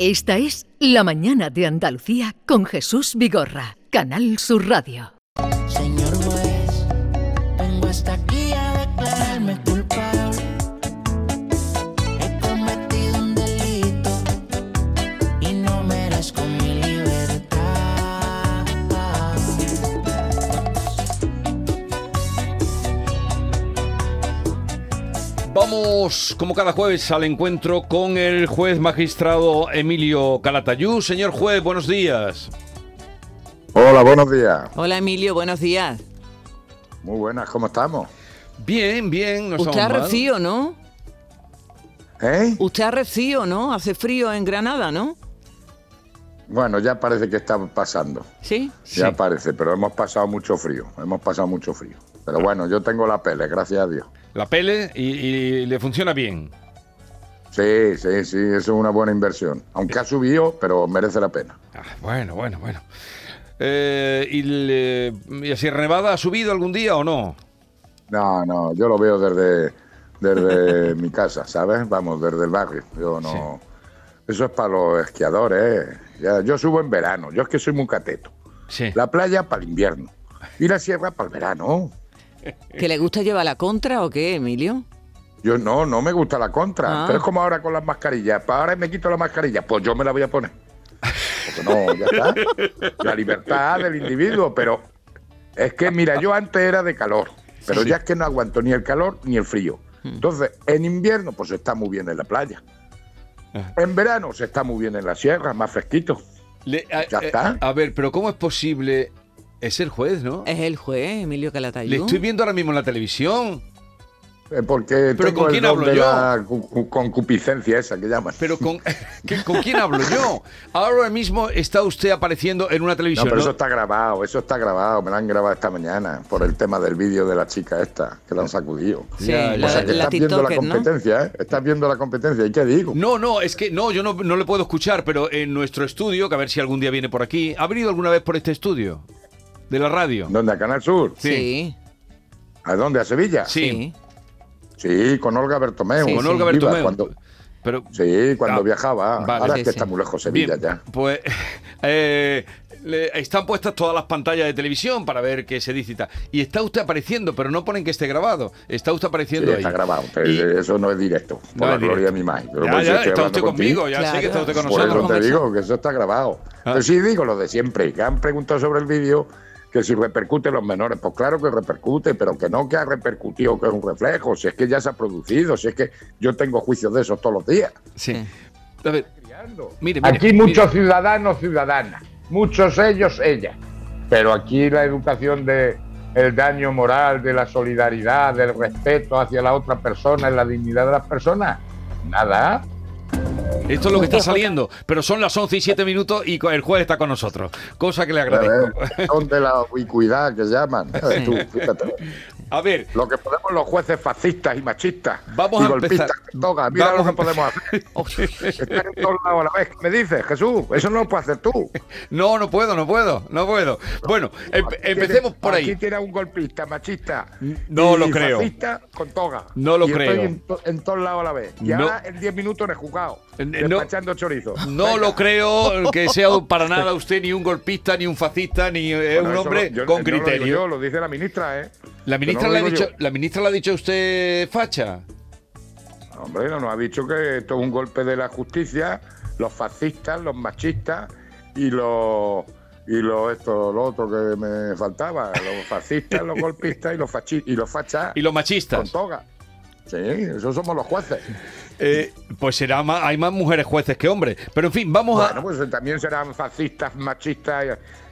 Esta es La Mañana de Andalucía con Jesús Vigorra, Canal Sur Radio. Señor juez, vengo hasta aquí Vamos, como cada jueves, al encuentro con el juez magistrado Emilio Calatayú. Señor juez, buenos días. Hola, buenos días. Hola Emilio, buenos días. Muy buenas, ¿cómo estamos? Bien, bien. No Usted arreció, ¿no? ¿Eh? Usted arreció, ¿no? Hace frío en Granada, ¿no? Bueno, ya parece que está pasando. Sí. Ya Sí. parece, pero hemos pasado mucho frío. Hemos pasado mucho frío. Pero bueno, yo tengo la pele, gracias a Dios. La pele y, y le funciona bien. Sí, sí, sí, eso es una buena inversión. Aunque ha subido, pero merece la pena. Ah, bueno, bueno, bueno. Eh, ¿y, le- ¿Y la Sierra Nevada ha subido algún día o no? No, no, yo lo veo desde, desde mi casa, ¿sabes? Vamos, desde el barrio. Yo no. Eso es para los esquiadores. ¿eh? Ya, yo subo en verano. Yo es que soy muy cateto. Sí. La playa para el invierno. Y la sierra para el verano. ¿Que le gusta llevar la contra o qué, Emilio? Yo no, no me gusta la contra. Ah. Pero es como ahora con las mascarillas. Para ahora me quito la mascarilla, pues yo me la voy a poner. Porque no, ya está. La libertad del individuo, pero es que, mira, yo antes era de calor, pero ya es que no aguanto ni el calor ni el frío. Entonces, en invierno, pues está muy bien en la playa. En verano se está muy bien en la sierra, más fresquito. Le- a, Ya eh, está. a ver, pero ¿cómo es posible? Es el juez, ¿no? Es el juez, Emilio Calatayud. Le estoy viendo ahora mismo en la televisión. Eh, Porque ¿Pero tengo con quién hablo de yo? la cu- cu- concupiscencia esa que llaman. Pero con, ¿qué- ¿con quién hablo yo? Ahora mismo está usted apareciendo en una No, televisión. pero ¿no? eso está grabado, eso está grabado, me lo han grabado esta mañana por el tema del vídeo de la chica esta, que la han sacudido. Sí, la, o sea que la estás viendo la competencia, ¿eh? Estás viendo la competencia, ¿y qué digo? No, no, es que no, yo no, no le puedo escuchar, pero en nuestro estudio, que a ver si algún día viene por aquí, ¿ha venido alguna vez por este estudio? De la radio. ¿Dónde? ¿A Canal Sur? Sí. ¿A dónde? ¿A Sevilla? Sí. Sí, con Olga Bertomeu. Sí, Con sí. Olga Bertomeu. Cuando, Pero, sí, cuando Ah, viajaba. vale. Ahora Sí, es que sí. está muy lejos Sevilla bien, ya. pues eh, le- están puestas todas las pantallas de televisión para ver qué se dice y tal. Y está usted apareciendo, pero no ponen que esté grabado. Está usted Sí, apareciendo ahí. está grabado, pero Y- eso no es directo. Por No la es gloria directo. de mi madre. Pero Ya, pues, está usted conmigo, contigo. ya sé que está usted con Claro. Por nosotros. eso te digo que eso está grabado. Ah. Pero sí digo lo de siempre, que han preguntado sobre el vídeo que si repercute en los menores. Pues claro que repercute, pero que no que ha repercutido, que es un reflejo. Si es que ya se ha producido, si es que yo tengo juicios de esos todos los días. Sí. A ver, mire, mire, Aquí mire. muchos ciudadanos, ciudadanas, muchos ellos, ellas. Pero aquí la educación de el daño moral, de la solidaridad, del respeto hacia la otra persona, en la dignidad de las personas, nada. Esto es lo que está saliendo, pero son las 11 y 7 minutos y el juez está con nosotros, cosa que le agradezco. Eh, Son de la ubicuidad que llaman. Tú, fíjate. A ver, Lo que podemos los jueces fascistas y machistas Vamos y a golpistas toga. Mira Vamos lo que podemos hacer. Estar en todos lados a la vez. ¿Qué me dices, Jesús? Eso no lo puedes hacer tú. no, no puedo, no puedo, no puedo. Bueno, em- Aquí empecemos tiene- por Aquí ahí. tiene un golpista, machista. No y lo creo. Fascista con toga. No lo Y estoy creo. en, to- en todos lados a la vez. Y No. ahora en 10 minutos en el juzgado. Despachando chorizo. No Venga. lo creo que sea para nada usted ni un golpista, ni un fascista, ni eh, Bueno, un hombre lo- yo- con no lo digo criterio. yo, lo dice la ministra, ¿eh? La ministra no le lo ha dicho, la ministra le ha dicho a usted facha. Hombre, no nos ha dicho que esto es un golpe de la justicia, los fascistas, los machistas y los y los esto, lo otro que me faltaba, los fascistas, los golpistas y los fachi y los fachas Y los con machistas. toga. Sí, esos somos los jueces. Eh, pues será más, hay más mujeres jueces que hombres. Pero en fin, vamos a, Bueno, pues también serán fascistas, machistas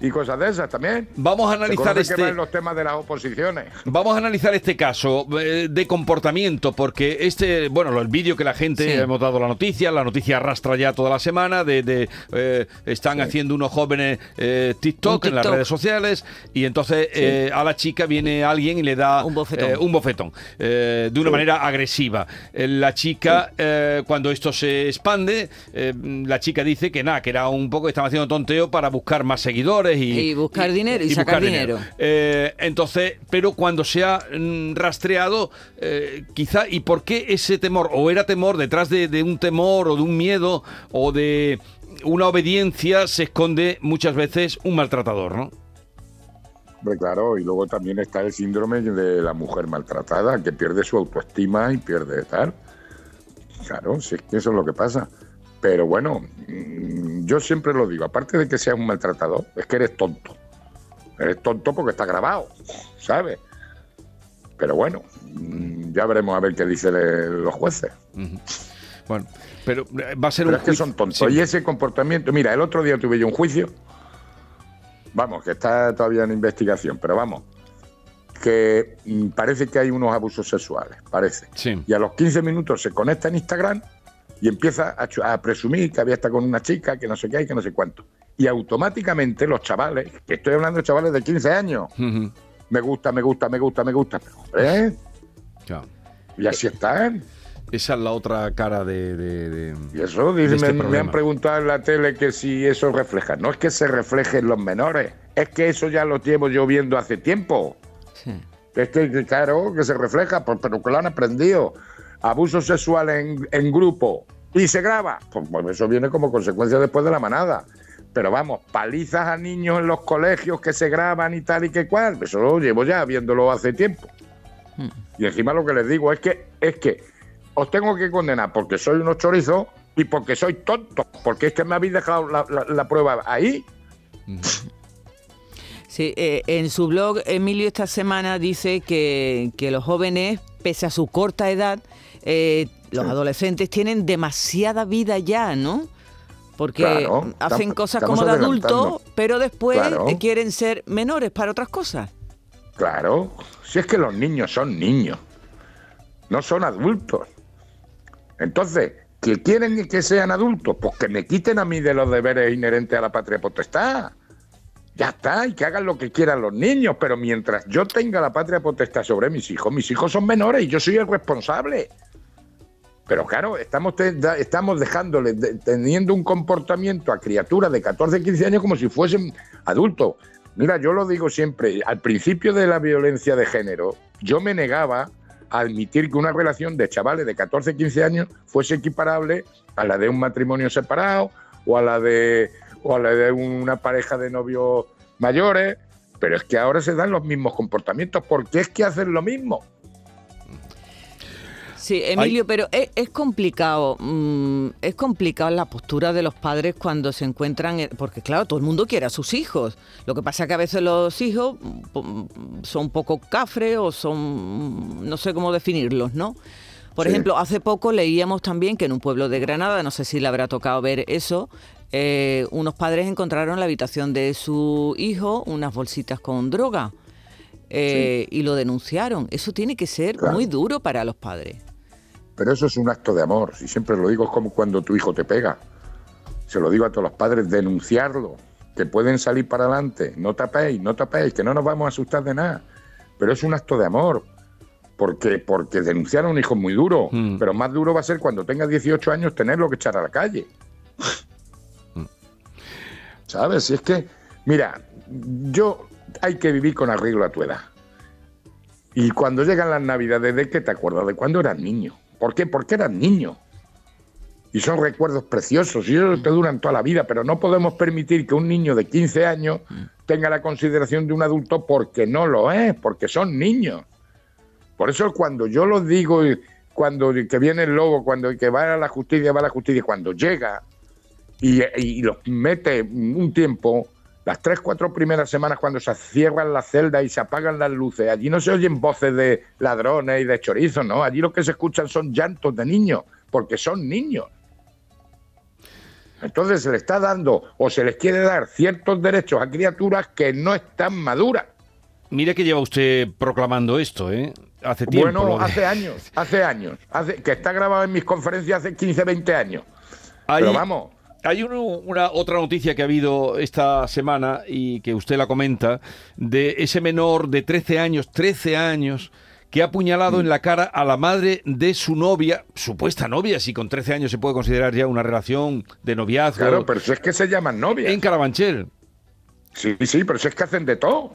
y, y cosas de esas también. vamos a Se analizar que este. van los temas de las oposiciones. Vamos a analizar este caso eh, de comportamiento, porque este, bueno, el vídeo que la gente, Sí. hemos dado la noticia, la noticia arrastra ya toda la semana, de, de, eh, están haciendo unos jóvenes eh, TikTok, Un en las redes sociales, y entonces eh, a la chica viene alguien y le da Un bofetón. eh, un bofetón, eh, de una manera agresiva. La chica, eh, cuando esto se expande, eh, la chica dice que nada, que era un poco, que estaba haciendo tonteo para buscar más seguidores y, Y buscar dinero, y sacar dinero. Eh, entonces, pero cuando se ha mm, rastreado, eh, quizá, ¿y por qué ese temor? ¿O era temor detrás de, de un temor o de un miedo o de una obediencia se esconde muchas veces un maltratador, ¿no? Hombre, claro, y luego también está el síndrome de la mujer maltratada, que pierde su autoestima y pierde tal. Claro, si es que eso es lo que pasa. Pero bueno, mm, yo siempre lo digo, aparte de que seas un maltratador, es que eres tonto. Eres tonto porque está grabado, ¿sabes? Pero bueno, mm, ya veremos a ver qué dicen los jueces. Bueno, pero eh, va a ser Pero un es que son tontos. Sí. Y ese comportamiento, mira, el otro día tuve yo un juicio, vamos, que está todavía en investigación, pero vamos, que mm, parece que hay unos abusos sexuales, parece. Sí. Y a los 15 minutos se conecta en Instagram y empieza a, presumir que había estado con una chica, que no sé qué y que no sé cuánto. Y automáticamente los chavales, que estoy hablando de chavales de 15 años, me gusta, me gusta, me gusta, me gusta, pero hombre, Claro. y así están. Esa es la otra cara de... de- de- Y eso, de este me, me han preguntado en la tele que si eso refleja. No es que se refleje en los menores, es que eso ya lo llevo yo viendo hace tiempo. Sí. Es que, claro, que se refleja, pero que lo han aprendido. Abuso sexual en, en grupo y se graba. Pues, pues eso viene como consecuencia después de la manada. Pero vamos, palizas a niños en los colegios que se graban y tal y que cual. Eso lo llevo ya viéndolo hace tiempo. Y encima lo que les digo es que, es que os tengo que condenar porque soy unos chorizos y porque soy tonto. Porque es que me habéis dejado la, la- la prueba ahí. Sí, eh, en su blog, Emilio esta semana dice que, que los jóvenes, pese a su corta edad, eh, los adolescentes tienen demasiada vida ya, ¿no? Porque Claro, hacen cosas como de adulto, adelantando. pero después Claro. quieren ser menores para otras cosas. Claro, si es que los niños son niños, no son adultos. Entonces, ¿que quieren que sean adultos? Pues que me quiten a mí de los deberes inherentes a la patria potestad. Ya está, y que hagan lo que quieran los niños, pero mientras yo tenga la patria potestad sobre mis hijos, mis hijos son menores y yo soy el responsable. Pero claro, estamos, estamos dejándole, de- teniendo un comportamiento a criaturas de 14, 15 años como si fuesen adultos. Mira, yo lo digo siempre, al principio de la violencia de género, yo me negaba a admitir que una relación de chavales de 14, 15 años fuese equiparable a la de un matrimonio separado o a la de, o a la de una pareja de novios mayores. Pero es que ahora se dan los mismos comportamientos. ¿Por qué es que hacen lo mismo? Sí, Emilio, pero es, es complicado, mm, es complicado la postura de los padres cuando se encuentran, en- porque claro, todo el mundo quiere a sus hijos. Lo que pasa es que a veces los hijos mm, po- son un poco cafres o son, mm, no sé cómo definirlos, ¿no? Por Sí. ejemplo, hace poco leíamos también que en un pueblo de Granada, no sé si le habrá tocado ver eso, eh, unos padres encontraron en la habitación de su hijo unas bolsitas con droga eh, y lo denunciaron. Eso tiene que ser Claro. muy duro para los padres. Pero eso es un acto de amor. Si siempre lo digo, es como cuando tu hijo te pega. Se lo digo a todos los padres, denunciarlo. Que pueden salir para adelante. No tapéis, no tapéis, que no nos vamos a asustar de nada. Pero es un acto de amor. Porque, porque denunciar a un hijo es muy duro. Mm. Pero más duro va a ser cuando tenga 18 años tenerlo que echar a la calle. ¿Sabes? Si es que, mira, yo hay que vivir con arreglo a tu edad. Y cuando llegan las navidades, ¿de qué te acuerdas? De cuando eras niño. ¿Por qué? Porque eras niño. Y son recuerdos preciosos y ellos te duran toda la vida, pero no podemos permitir que un niño de 15 años tenga la consideración de un adulto porque no lo es, porque son niños. Por eso cuando yo lo digo, cuando que viene el lobo, cuando que va a la justicia, va a la justicia, cuando llega y, y los mete un tiempo, las tres, cuatro primeras semanas cuando se cierran las celdas y se apagan las luces, allí no se oyen voces de ladrones y de chorizos, ¿no? Allí lo que se escuchan son llantos de niños, porque son niños. Entonces se le está dando o se les quiere dar ciertos derechos a criaturas que no están maduras. Mire que lleva usted proclamando esto, ¿eh? Hace tiempo. Bueno, de- hace años, hace años, hace, que está grabado en mis conferencias hace 15, 20 años. Hay- Pero vamos, Hay uno- una otra noticia que ha habido esta semana y que usted la comenta de ese menor de 13 años, 13 años, que ha apuñalado en la cara a la madre de su novia, supuesta novia, si con 13 años se puede considerar ya una relación de noviazgo, claro, pero si es que se llaman novias. en Carabanchel. Sí, sí, pero si es que hacen de todo.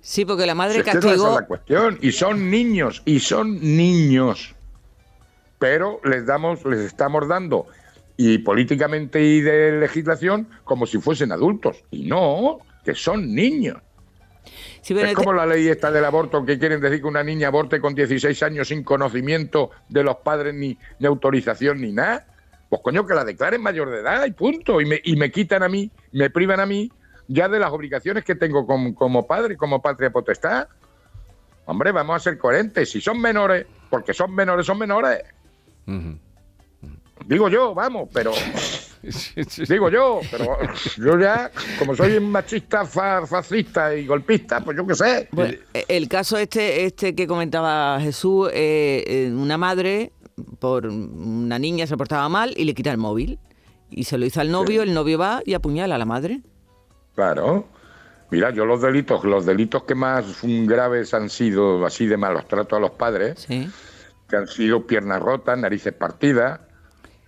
Sí, porque la Si madre es que esa es castigó. la cuestión. Y son niños, y son niños. Pero les damos, les estamos dando, y políticamente y de legislación, como si fuesen adultos. Y no, que son niños. Sí, es como la ley esta del aborto, que quieren decir que una niña aborte con 16 años sin conocimiento de los padres ni, ni autorización ni nada. Pues coño, que la declaren mayor de edad y punto. Y me, y me quitan a mí, me privan a mí ya de las obligaciones que tengo como, como padre, como patria potestad. Hombre, vamos a ser coherentes. Si son menores, porque son menores, son menores. Ujú. Digo yo, vamos, pero digo yo, pero yo ya, como soy un machista, fa- fascista y golpista, pues yo qué sé. Bueno, el caso este, este que comentaba Jesús, eh, eh, una madre por una niña se portaba mal y le quita el móvil. Y se lo hizo al novio, el novio va y apuñala a la madre. Claro. Mira, yo los delitos, los delitos que más graves han sido así de malos tratos a los padres, Sí. que han sido piernas rotas, narices partidas,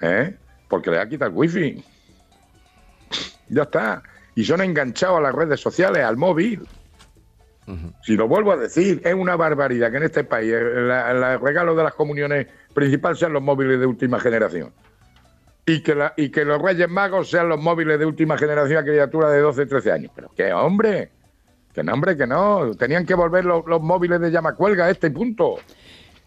¿eh? porque le ha quitado el wifi. Ya está. Y son enganchados a las redes sociales, al móvil. Si lo vuelvo a decir, es una barbaridad que en este país el, la- el regalo de las comuniones principal sean los móviles de última generación. Y que, la- y que los Reyes Magos sean los móviles de última generación a criaturas de 12, 13 años. Pero qué hombre, que no, hombre, que no. Tenían que volver los, los móviles de llamacuelga a este punto.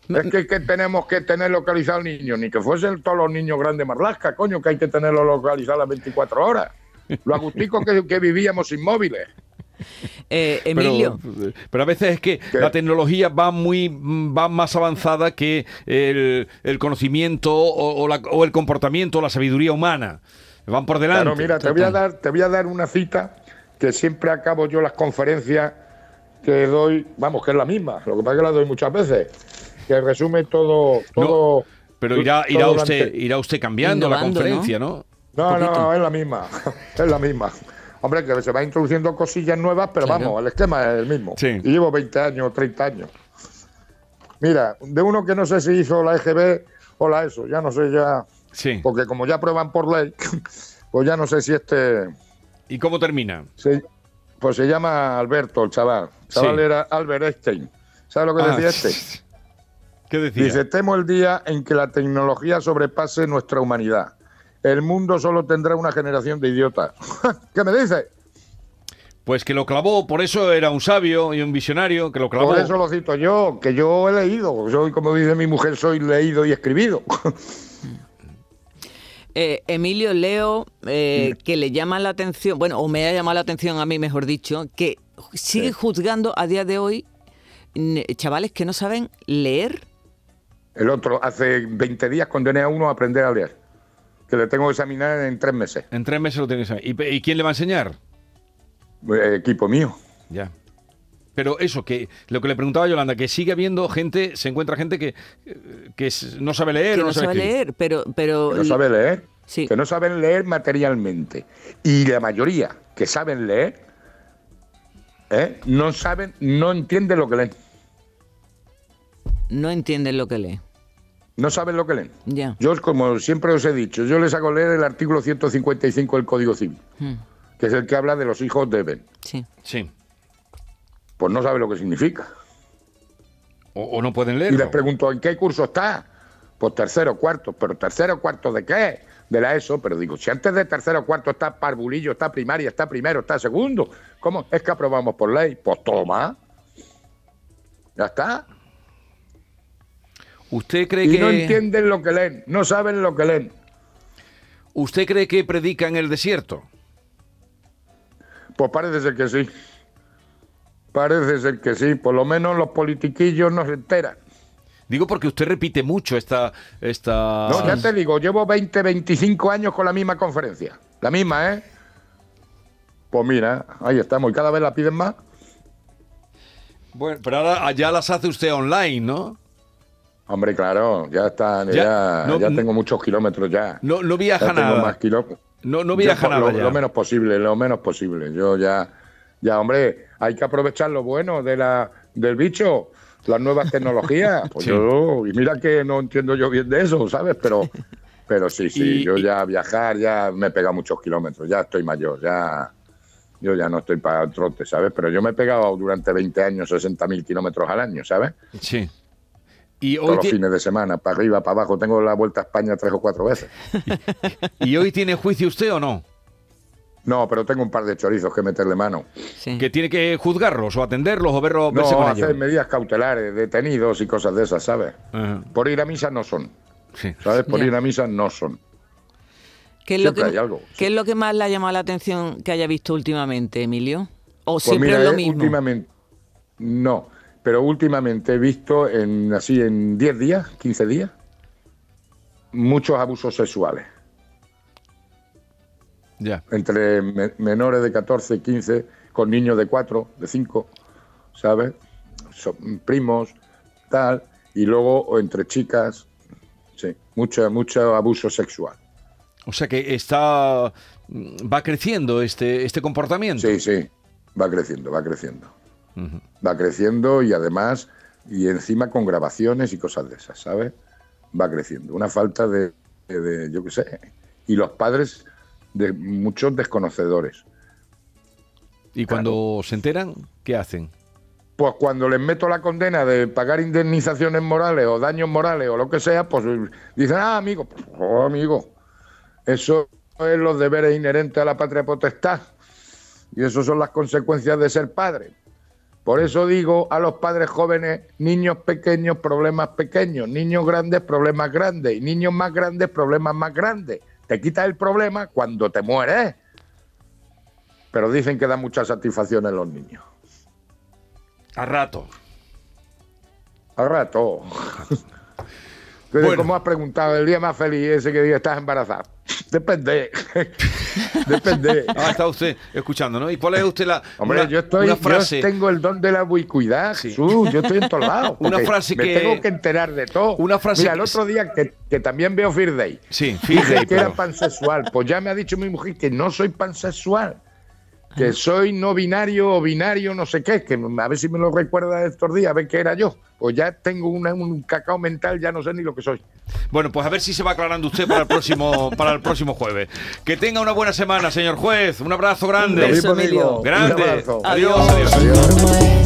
Es que, que tenemos que tener localizado al niño, ni que fuesen todos los niños grandes marlasca, coño, que hay que tenerlo localizado las 24 horas. Lo agustico que, que vivíamos sin móviles. Eh, Emilio, Pero, pero a veces es que la tecnología va muy va más avanzada que el, el conocimiento o, o la- o el comportamiento, la sabiduría humana. Van por delante. Claro, mira, te voy a dar, te voy a dar una cita que siempre acabo yo las conferencias que doy, vamos, que es la misma, lo que pasa es que la doy muchas veces, que resume todo, No, todo. Pero irá, todo irá usted, irá usted cambiando la conferencia, ¿no? No, no, es la misma, es la misma. Hombre, que se va introduciendo cosillas nuevas, pero Claro. vamos, el esquema es el mismo. Sí. Y llevo 20 años, 30 años. Mira, de uno que no sé si hizo la EGB o la ESO, ya no sé ya, Sí. porque como ya prueban por ley, pues ya no sé si este... ¿Y cómo termina? Se- pues se llama Alberto, el chaval. El chaval Sí. era Albert Einstein. ¿Sabes lo que Ah, decía este? ¿Qué decía? Dice, temo el día en que la tecnología sobrepase nuestra humanidad. El mundo solo tendrá una generación de idiotas. ¿Qué me dice? Pues que lo clavó, por eso era un sabio y un visionario, que lo clavó. Por eso lo cito yo, que yo he leído. Soy, como dice mi mujer, soy leído y escribido. eh, Emilio Leo, eh, que le llama la atención, bueno, o me ha llamado la atención a mí, mejor dicho, que sigue juzgando a día de hoy chavales que no saben leer. El otro, hace 20 días condené a uno a aprender a leer. Que le tengo que examinar en tres meses. En tres meses lo tiene que saber. ¿Y, y quién le va a enseñar? Eh, equipo mío. Ya. Pero eso, que lo que le preguntaba a Yolanda, que sigue habiendo gente, se encuentra gente que, que no sabe leer que o no, no sabe leer, pero... pero que no sabe leer, Sí. que no saben leer materialmente. Y la mayoría que saben leer, ¿eh? no saben, no entienden lo que leen. no entienden lo que lee. No saben lo que leen. Ya. Yo, como siempre os he dicho, yo les hago leer el artículo 155 del Código Civil, Mm, que es el que habla de los hijos deben. sí. Sí. Pues no sabe lo que significa. O, o no pueden Y leer. les pregunto, ¿en qué curso está? Pues tercero, cuarto. ¿Pero tercero, cuarto de qué? De la ESO. Pero digo, si antes de tercero, cuarto está parvulillo, está primaria, está primero, está segundo, ¿cómo es que aprobamos por ley? Pues toma. Ya está. ¿Usted cree Y que no entienden lo que leen, no saben lo que leen. usted cree que predica en el desierto? Pues parece ser que sí. Parece ser que sí. Por lo menos los politiquillos no se enteran. Digo porque usted repite mucho esta esta No, ya te digo, llevo 20, 25 años con la misma conferencia. La misma, ¿eh? Pues mira, ahí estamos. Y cada vez la piden más. Bueno, pero ahora ya las hace usted online, ¿no? Hombre, claro, ya está, ya, Ya, no, ya no- tengo muchos kilómetros ya. No, no viaja ya tengo nada. más kilómetros. No, no viaja Yo, nada lo, ya. lo menos posible, lo menos posible. Yo ya, ya, hombre, hay que aprovechar lo bueno de la, del bicho, las nuevas tecnologías. Pues Sí. yo, y mira que no entiendo yo bien de eso, ¿sabes? Pero, pero sí, sí, Y- yo ya viajar, ya me he pegado muchos kilómetros, ya estoy mayor, ya, Yo ya no estoy para el trote, ¿sabes? Pero yo me he pegado durante 20 años 60.000 kilómetros al año, ¿sabes? Sí. Y Todos hoy, los ti- fines de semana, para arriba, para abajo. Tengo la vuelta a España tres o cuatro veces. ¿Y hoy tiene juicio usted o no? No, pero tengo un par de chorizos que meterle mano. Sí. ¿Que tiene que juzgarlos o atenderlos o verlo, verse No, con hacer ellos? medidas cautelares, detenidos y cosas de esas, ¿sabes? Ajá, Por ir a misa no son, sí. ¿sabes? Por Ya. ir a misa no son. ¿Qué es, lo que, hay algo, ¿Qué es lo que más le ha llamado la atención que haya visto últimamente, Emilio? ¿O Pues siempre mira, es lo eh, mismo? últimamente, no, pero últimamente he visto en así en 10 días, 15 días, muchos abusos sexuales Ya. entre me- menores de 14, 15, con niños de 4, de 5, ¿sabes? Son primos, tal, y luego entre chicas, sí, mucho, mucho abuso sexual. O sea que está mm, va creciendo este este comportamiento. Sí, sí, va creciendo, va creciendo. Va creciendo y además, y encima con grabaciones y cosas de esas, ¿sabes? Va creciendo. Una falta de, de- de, yo qué sé. Y los padres, de muchos desconocedores. Y cuando se enteran, ¿qué hacen? Pues cuando les meto la condena de pagar indemnizaciones morales o daños morales o lo que sea, pues dicen, ah, amigo, oh, amigo, eso es los deberes inherentes a la patria potestad. Y eso son las consecuencias de ser padre. Por eso digo a los padres jóvenes, niños pequeños, problemas pequeños, niños grandes, problemas grandes, y niños más grandes, problemas más grandes. Te quitas el problema cuando te mueres. Pero dicen que da mucha satisfacción en los niños. A rato. A rato. Entonces, Bueno. ¿Cómo has preguntado el día más feliz ese que diga estás embarazada? Depende. Depende. Ah, está usted escuchando, ¿no? ¿Y cuál es usted la Hombre, una, yo estoy, una frase? yo tengo el don de la ubicuidad, Jesús, yo estoy en todos lados. Una frase me que- tengo que enterar de todo. Una frase Mira, el otro día que, que también veo Fear Day. Sí, Dije fíjate, que era pansexual. Pues ya me ha dicho mi mujer que no soy pansexual. Que soy no binario o binario, no sé qué. Que a ver si me lo recuerda estos días, a ver qué era yo. Pues ya tengo una- un cacao mental, ya no sé ni lo que soy. Bueno, pues a ver si se va aclarando usted para el próximo para el próximo jueves. Que tenga una buena semana, señor juez. Un abrazo grande. beso. Un abrazo. Adiós, Adiós.